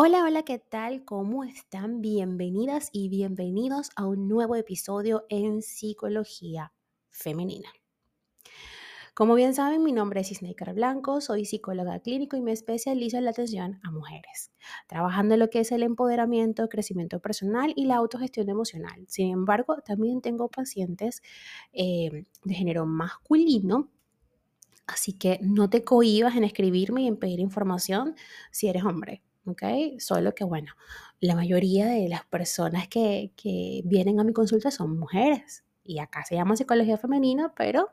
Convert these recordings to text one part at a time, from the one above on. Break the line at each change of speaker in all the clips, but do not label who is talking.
Hola, hola, ¿qué tal? ¿Cómo están? Bienvenidas y bienvenidos a un nuevo episodio en Psicología Femenina. Como bien saben, mi nombre es Isneikar Blanco, soy psicóloga clínico y me especializo en la atención a mujeres, trabajando en lo que es el empoderamiento, crecimiento personal y la autogestión emocional. Sin embargo, también tengo pacientes eh, de género masculino Así que no te cohibas en escribirme y en pedir información si eres hombre. ¿Ok? Solo que, bueno, la mayoría de las personas que, vienen a mi consulta son mujeres y acá se llama psicología femenina, pero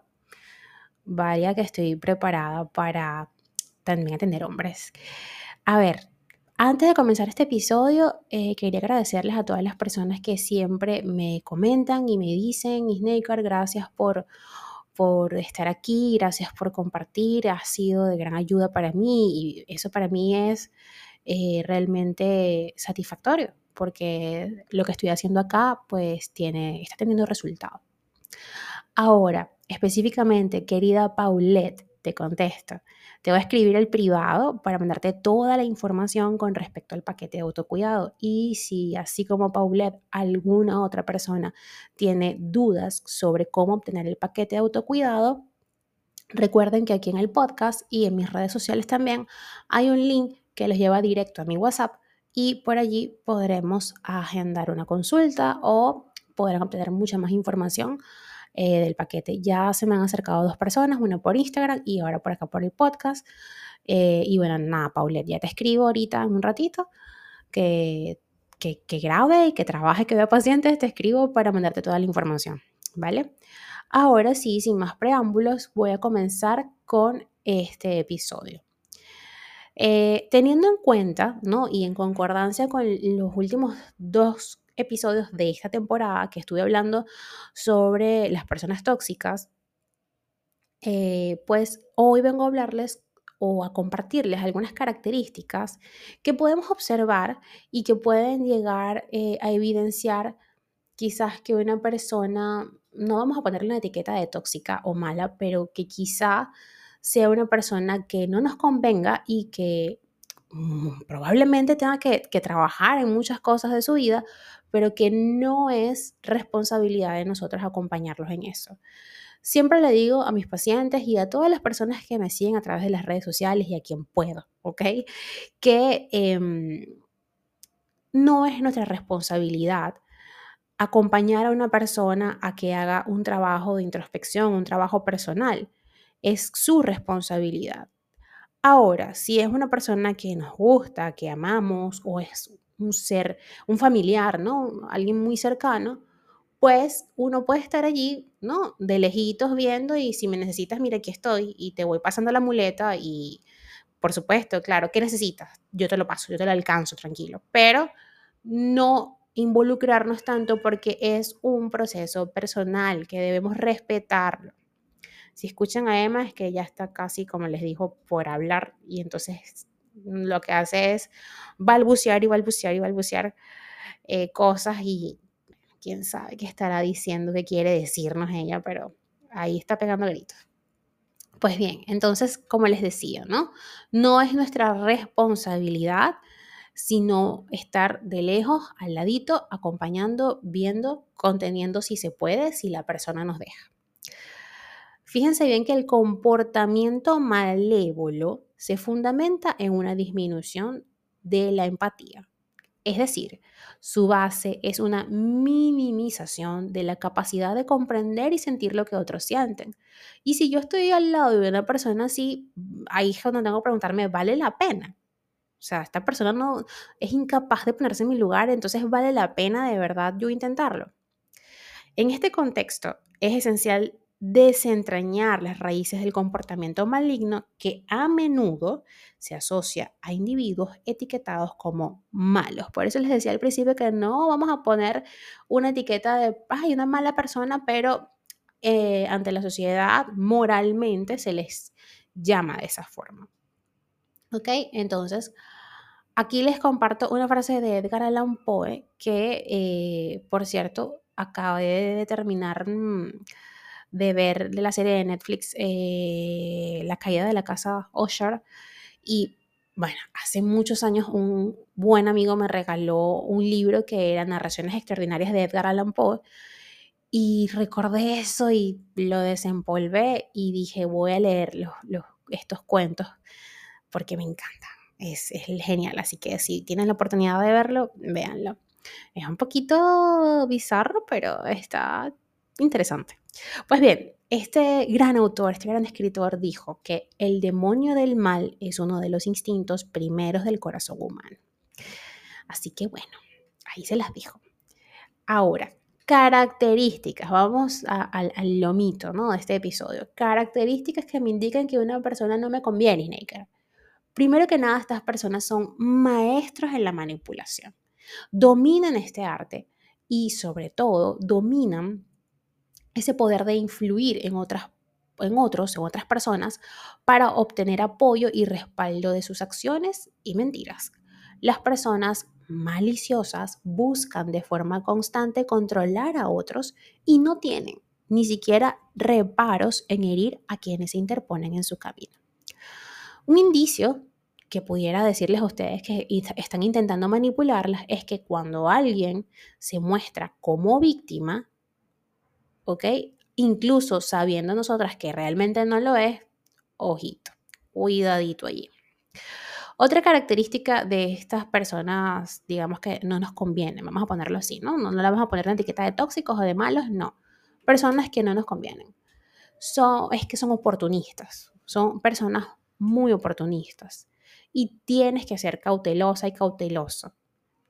vaya que estoy preparada para también atender hombres. A ver, antes de comenzar este episodio, eh, quería agradecerles a todas las personas que siempre me comentan y me dicen, Snaker, gracias por, por estar aquí, gracias por compartir, ha sido de gran ayuda para mí y eso para mí es eh, realmente satisfactorio, porque lo que estoy haciendo acá pues tiene, está teniendo resultado. Ahora, específicamente, querida Paulette, te contesto. Te voy a escribir el privado para mandarte toda la información con respecto al paquete de autocuidado. Y si, así como Paulette, alguna otra persona tiene dudas sobre cómo obtener el paquete de autocuidado, recuerden que aquí en el podcast y en mis redes sociales también hay un link que les lleva directo a mi WhatsApp y por allí podremos agendar una consulta o podrán obtener mucha más información eh, del paquete. Ya se me han acercado dos personas, una por Instagram y ahora por acá por el podcast. Eh, y bueno, nada, Paulette, ya te escribo ahorita en un ratito que, que, que grabe y que trabaje, que vea pacientes, te escribo para mandarte toda la información, ¿vale? Ahora sí, sin más preámbulos, voy a comenzar con este episodio. Eh, teniendo en cuenta, ¿no? Y en concordancia con los últimos dos episodios de esta temporada que estuve hablando sobre las personas tóxicas, eh, pues hoy vengo a hablarles o a compartirles algunas características que podemos observar y que pueden llegar eh, a evidenciar quizás que una persona, no vamos a ponerle una etiqueta de tóxica o mala, pero que quizá sea una persona que no nos convenga y que mm, probablemente tenga que, trabajar en muchas cosas de su vida, pero que no es responsabilidad de nosotros acompañarlos en eso. Siempre le digo a mis pacientes y a todas las personas que me siguen a través de las redes sociales y a quien puedo, ¿ok? Que eh, no es nuestra responsabilidad acompañar a una persona a que haga un trabajo de introspección, un trabajo personal es su responsabilidad. Ahora, si es una persona que nos gusta, que amamos o es un ser, un familiar, ¿no? Alguien muy cercano, pues uno puede estar allí, ¿no? De lejitos viendo y si me necesitas, mira, aquí estoy y te voy pasando la muleta y, por supuesto, claro, ¿qué necesitas? Yo te lo paso, yo te lo alcanzo, tranquilo, pero no involucrarnos tanto porque es un proceso personal que debemos respetarlo. Si escuchan a Emma es que ella está casi, como les dijo, por hablar y entonces lo que hace es balbucear y balbucear y balbucear eh, cosas y quién sabe qué estará diciendo, qué quiere decirnos ella, pero ahí está pegando gritos. Pues bien, entonces, como les decía, ¿no? No es nuestra responsabilidad, sino estar de lejos, al ladito, acompañando, viendo, conteniendo si se puede, si la persona nos deja. Fíjense bien que el comportamiento malévolo se fundamenta en una disminución de la empatía. Es decir, su base es una minimización de la capacidad de comprender y sentir lo que otros sienten. Y si yo estoy al lado de una persona así, ahí es donde tengo que preguntarme, ¿vale la pena? O sea, esta persona no es incapaz de ponerse en mi lugar, entonces vale la pena de verdad yo intentarlo. En este contexto, es esencial desentrañar las raíces del comportamiento maligno que a menudo se asocia a individuos etiquetados como malos. Por eso les decía al principio que no vamos a poner una etiqueta de, ay, una mala persona, pero eh, ante la sociedad moralmente se les llama de esa forma. ¿Ok? Entonces, aquí les comparto una frase de Edgar Allan Poe que, eh, por cierto, acabé de determinar... Mmm, de ver de la serie de Netflix eh, La caída de la casa Usher y bueno, hace muchos años un buen amigo me regaló un libro que era Narraciones Extraordinarias de Edgar Allan Poe y recordé eso y lo desempolvé y dije, voy a leer estos cuentos porque me encanta. Es, es genial, así que si tienen la oportunidad de verlo, véanlo. Es un poquito bizarro, pero está interesante. Pues bien, este gran autor, este gran escritor dijo que el demonio del mal es uno de los instintos primeros del corazón humano. Así que bueno, ahí se las dijo. Ahora, características, vamos al lomito ¿no? de este episodio. Características que me indican que una persona no me conviene, Snaker. Primero que nada, estas personas son maestros en la manipulación. Dominan este arte y sobre todo dominan ese poder de influir en otras en otros, en otras personas, para obtener apoyo y respaldo de sus acciones y mentiras. Las personas maliciosas buscan de forma constante controlar a otros y no tienen ni siquiera reparos en herir a quienes se interponen en su camino. Un indicio que pudiera decirles a ustedes que están intentando manipularlas es que cuando alguien se muestra como víctima, ¿ok? Incluso sabiendo nosotras que realmente no lo es, ojito, cuidadito allí. Otra característica de estas personas, digamos que no nos conviene, vamos a ponerlo así, ¿no? No, no la vamos a poner la etiqueta de tóxicos o de malos, no. Personas que no nos convienen. Son, es que son oportunistas, son personas muy oportunistas. Y tienes que ser cautelosa y cauteloso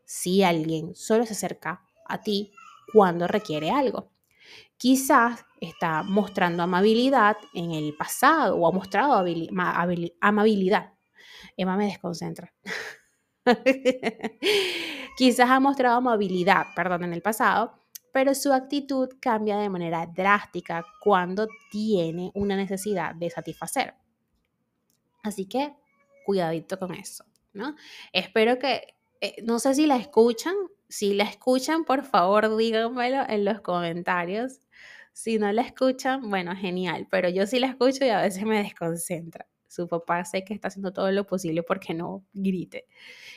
si alguien solo se acerca a ti cuando requiere algo. Quizás está mostrando amabilidad en el pasado o ha mostrado amabilidad. Emma me desconcentra. Quizás ha mostrado amabilidad, perdón, en el pasado, pero su actitud cambia de manera drástica cuando tiene una necesidad de satisfacer. Así que cuidadito con eso, ¿no? Espero que, eh, no sé si la escuchan, si la escuchan, por favor díganmelo en los comentarios si no la escuchan, bueno, genial, pero yo sí la escucho y a veces me desconcentra. Su papá sé que está haciendo todo lo posible porque no grite.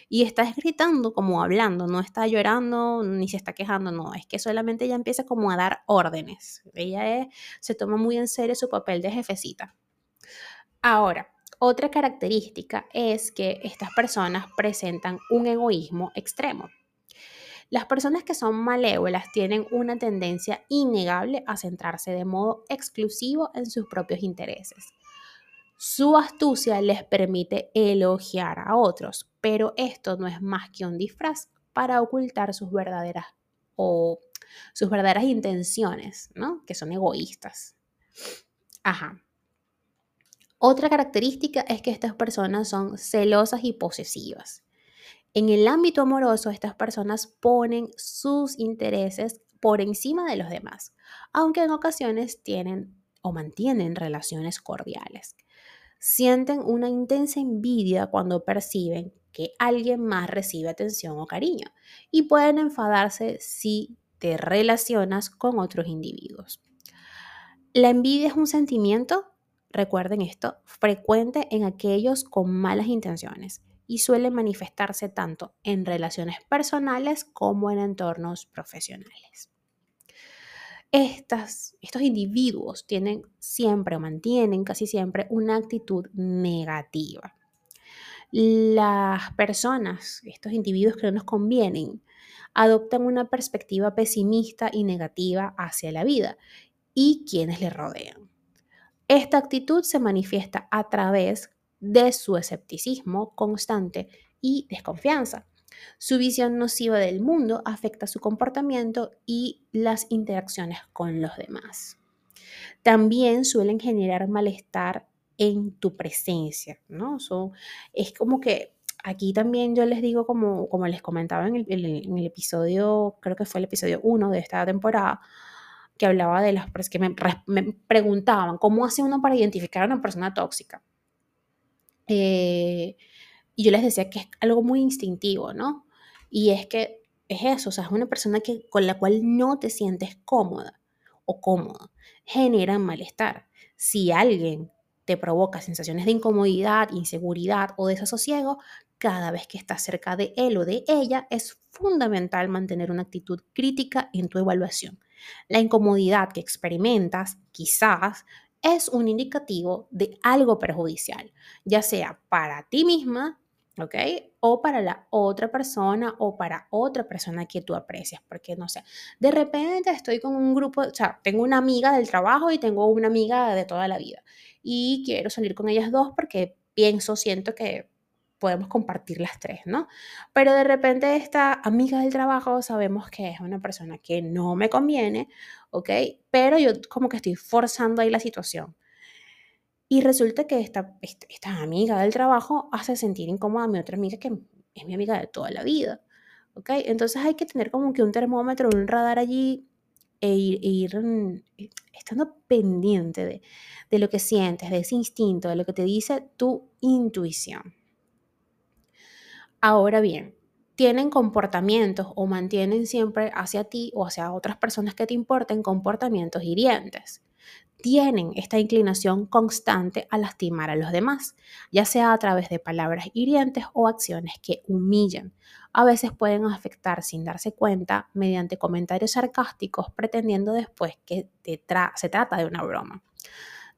Y está gritando como hablando, no está llorando ni se está quejando, no, es que solamente ella empieza como a dar órdenes. Ella se toma muy en serio su papel de jefecita. Ahora, otra característica es que estas personas presentan un egoísmo extremo. Las personas que son malévolas tienen una tendencia innegable a centrarse de modo exclusivo en sus propios intereses. Su astucia les permite elogiar a otros, pero esto no es más que un disfraz para ocultar sus verdaderas o sus verdaderas intenciones, ¿no? Que son egoístas. Ajá. Otra característica es que estas personas son celosas y posesivas. En el ámbito amoroso, estas personas ponen sus intereses por encima de los demás, aunque en ocasiones tienen o mantienen relaciones cordiales. Sienten una intensa envidia cuando perciben que alguien más recibe atención o cariño y pueden enfadarse si te relacionas con otros individuos. La envidia es un sentimiento, recuerden esto, frecuente en aquellos con malas intenciones y suele manifestarse tanto en relaciones personales como en entornos profesionales. Estos individuos tienen siempre o mantienen casi siempre una actitud negativa. Las personas, estos individuos que no nos convienen, adoptan una perspectiva pesimista y negativa hacia la vida y quienes le rodean. Esta actitud se manifiesta a través de su escepticismo constante y desconfianza. Su visión nociva del mundo afecta su comportamiento y las interacciones con los demás. También suelen generar malestar en tu presencia, ¿no? es como que aquí también yo les digo, como, como les comentaba en el, episodio, creo que fue el episodio 1 de esta temporada, que hablaba de las que me, me preguntaban, ¿cómo hace uno para identificar a una persona tóxica? Eh, y yo les decía que es algo muy instintivo, ¿no? Y es que es eso, o sea, es una persona que, con la cual no te sientes cómoda o cómodo, genera malestar. Si alguien te provoca sensaciones de incomodidad, inseguridad o desasosiego, cada vez que estás cerca de él o de ella, es fundamental mantener una actitud crítica en tu evaluación. La incomodidad que experimentas quizás es un indicativo de algo perjudicial, ya sea para ti misma, ¿ok? O para la otra persona o para otra persona que tú aprecias, porque no sé, de repente estoy con un grupo, o sea, tengo una amiga del trabajo y tengo una amiga de toda la vida y quiero salir con ellas dos porque pienso, siento que podemos compartir las tres, ¿no? Pero de repente esta amiga del trabajo sabemos que es una persona que no me conviene, ¿ok? Pero yo como que estoy forzando ahí la situación. Y resulta que esta, esta, amiga del trabajo hace sentir incómoda a mi otra amiga que es mi amiga de toda la vida, ¿ok? Entonces hay que tener como que un termómetro, un radar allí e ir, e ir mm, estando pendiente de, de lo que sientes, de ese instinto, de lo que te dice tu intuición. Ahora bien, tienen comportamientos o mantienen siempre hacia ti o hacia otras personas que te importen comportamientos hirientes. Tienen esta inclinación constante a lastimar a los demás, ya sea a través de palabras hirientes o acciones que humillan. A veces pueden afectar sin darse cuenta mediante comentarios sarcásticos pretendiendo después que se trata de una broma.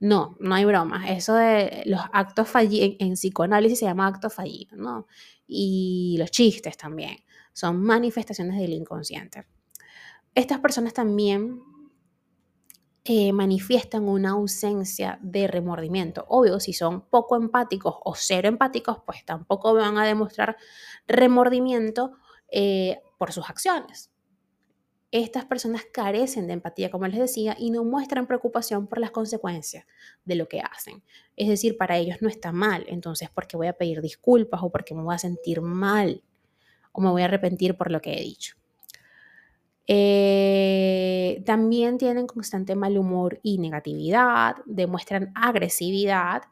No, no hay broma. Eso de los actos fallidos, en, psicoanálisis se llama acto fallido, ¿no? Y los chistes también son manifestaciones del inconsciente. Estas personas también eh, manifiestan una ausencia de remordimiento. Obvio, si son poco empáticos o cero empáticos, pues tampoco van a demostrar remordimiento eh, por sus acciones estas personas carecen de empatía, como les decía, y no muestran preocupación por las consecuencias de lo que hacen. Es decir, para ellos no está mal, entonces, ¿por qué voy a pedir disculpas o porque me voy a sentir mal o me voy a arrepentir por lo que he dicho? Eh, también tienen constante mal humor y negatividad, demuestran agresividad,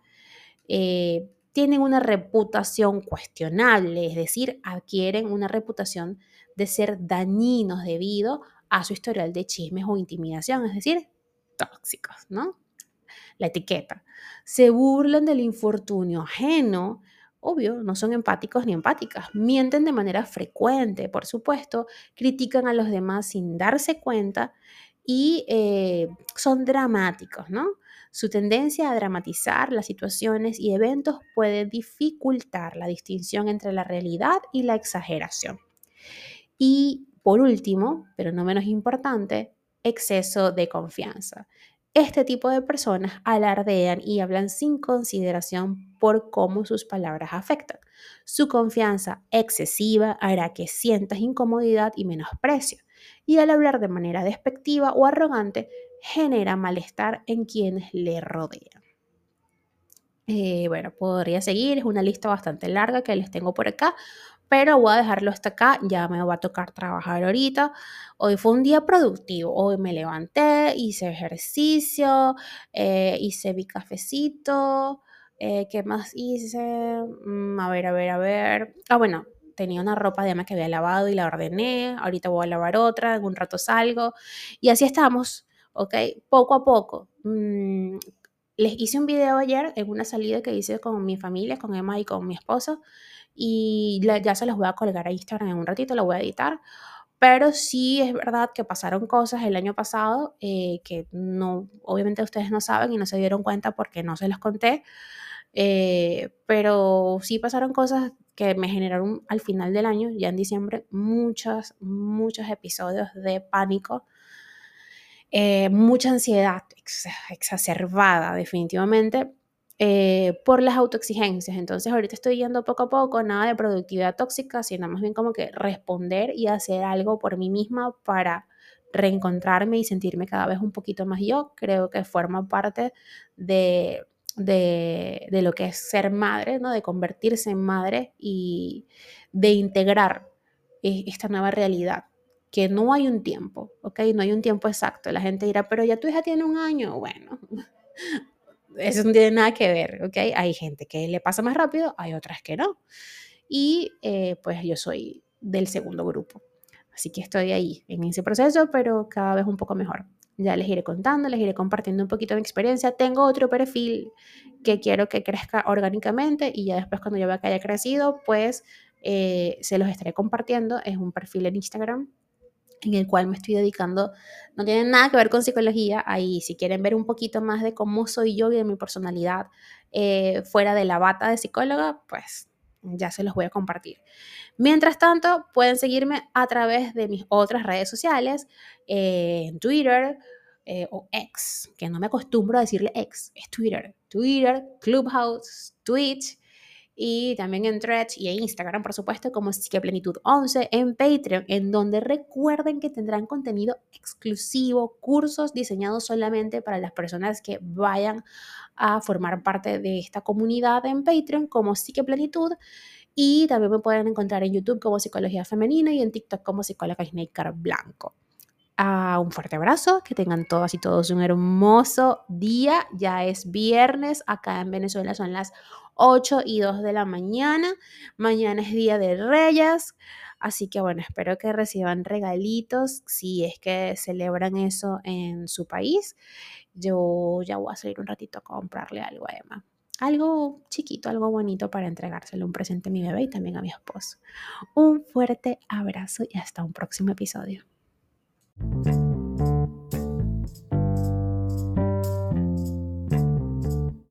eh, tienen una reputación cuestionable, es decir, adquieren una reputación de ser dañinos debido a su historial de chismes o intimidación, es decir, tóxicos, ¿no? La etiqueta. Se burlan del infortunio ajeno, obvio, no son empáticos ni empáticas, mienten de manera frecuente, por supuesto, critican a los demás sin darse cuenta y eh, son dramáticos, ¿no? Su tendencia a dramatizar las situaciones y eventos puede dificultar la distinción entre la realidad y la exageración. Y por último, pero no menos importante, exceso de confianza. Este tipo de personas alardean y hablan sin consideración por cómo sus palabras afectan. Su confianza excesiva hará que sientas incomodidad y menosprecio. Y al hablar de manera despectiva o arrogante, genera malestar en quienes le rodean. Eh, bueno, podría seguir, es una lista bastante larga que les tengo por acá, pero voy a dejarlo hasta acá, ya me va a tocar trabajar ahorita. Hoy fue un día productivo, hoy me levanté, hice ejercicio, eh, hice mi cafecito, eh, ¿qué más hice? Mm, a ver, a ver, a ver. Ah, bueno, tenía una ropa de que había lavado y la ordené, ahorita voy a lavar otra, en un rato salgo, y así estamos, ¿ok? Poco a poco. Mm, les hice un video ayer en una salida que hice con mi familia, con Emma y con mi esposo y ya se los voy a colgar a Instagram en un ratito, lo voy a editar. Pero sí es verdad que pasaron cosas el año pasado eh, que no, obviamente ustedes no saben y no se dieron cuenta porque no se los conté. Eh, pero sí pasaron cosas que me generaron al final del año, ya en diciembre, muchos, muchos episodios de pánico, eh, mucha ansiedad exacerbada definitivamente eh, por las autoexigencias. Entonces ahorita estoy yendo poco a poco, nada de productividad tóxica, sino más bien como que responder y hacer algo por mí misma para reencontrarme y sentirme cada vez un poquito más yo. Creo que forma parte de, de, lo que es ser madre, ¿no? de convertirse en madre y de integrar e, esta nueva realidad que no hay un tiempo, ¿ok? No hay un tiempo exacto. La gente dirá, pero ya tu hija tiene un año. Bueno, eso no tiene nada que ver, ¿ok? Hay gente que le pasa más rápido, hay otras que no. Y eh, pues yo soy del segundo grupo. Así que estoy ahí en ese proceso, pero cada vez un poco mejor. Ya les iré contando, les iré compartiendo un poquito de mi experiencia. Tengo otro perfil que quiero que crezca orgánicamente y ya después cuando yo vea que haya crecido, pues eh, se los estaré compartiendo. Es un perfil en Instagram en el cual me estoy dedicando, no tiene nada que ver con psicología, ahí si quieren ver un poquito más de cómo soy yo y de mi personalidad eh, fuera de la bata de psicóloga, pues ya se los voy a compartir. Mientras tanto, pueden seguirme a través de mis otras redes sociales, eh, en Twitter eh, o X, que no me acostumbro a decirle X, es Twitter, Twitter, Clubhouse, Twitch, y también en Threads y en Instagram, por supuesto, como Plenitud 11, en Patreon, en donde recuerden que tendrán contenido exclusivo, cursos diseñados solamente para las personas que vayan a formar parte de esta comunidad en Patreon, como Plenitud. Y también me pueden encontrar en YouTube como Psicología Femenina y en TikTok como Psicóloga Snaker Blanco. Un fuerte abrazo, que tengan todas y todos un hermoso día. Ya es viernes, acá en Venezuela son las 8 y 2 de la mañana. Mañana es Día de Reyes. Así que bueno, espero que reciban regalitos si es que celebran eso en su país. Yo ya voy a salir un ratito a comprarle algo a Emma. Algo chiquito, algo bonito para entregárselo un presente a mi bebé y también a mi esposo. Un fuerte abrazo y hasta un próximo episodio. Thank you.